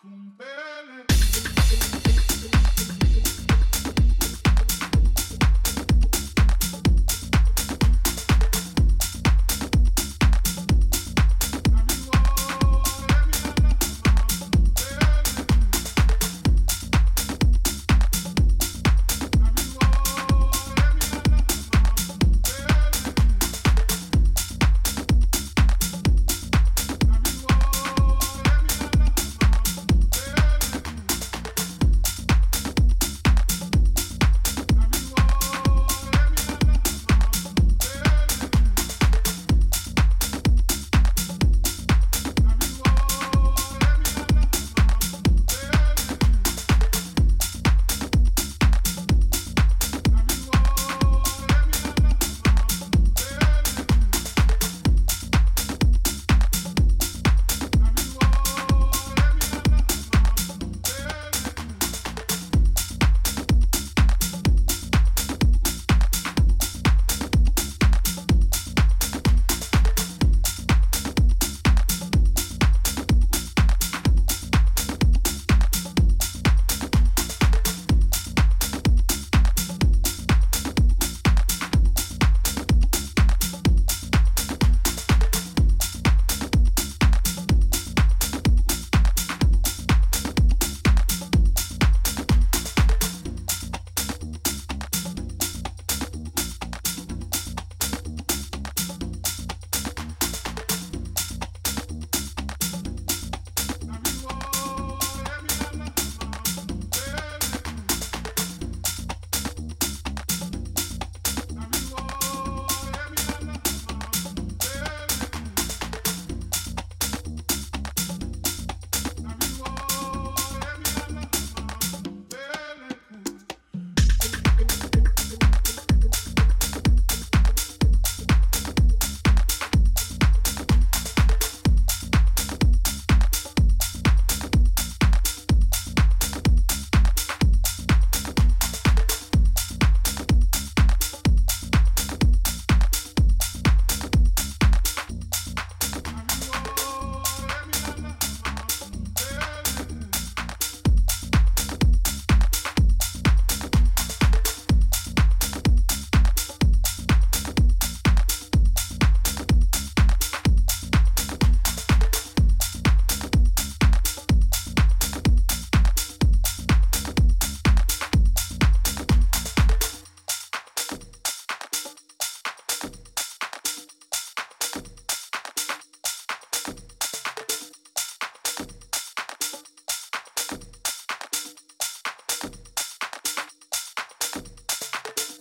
Kumpe.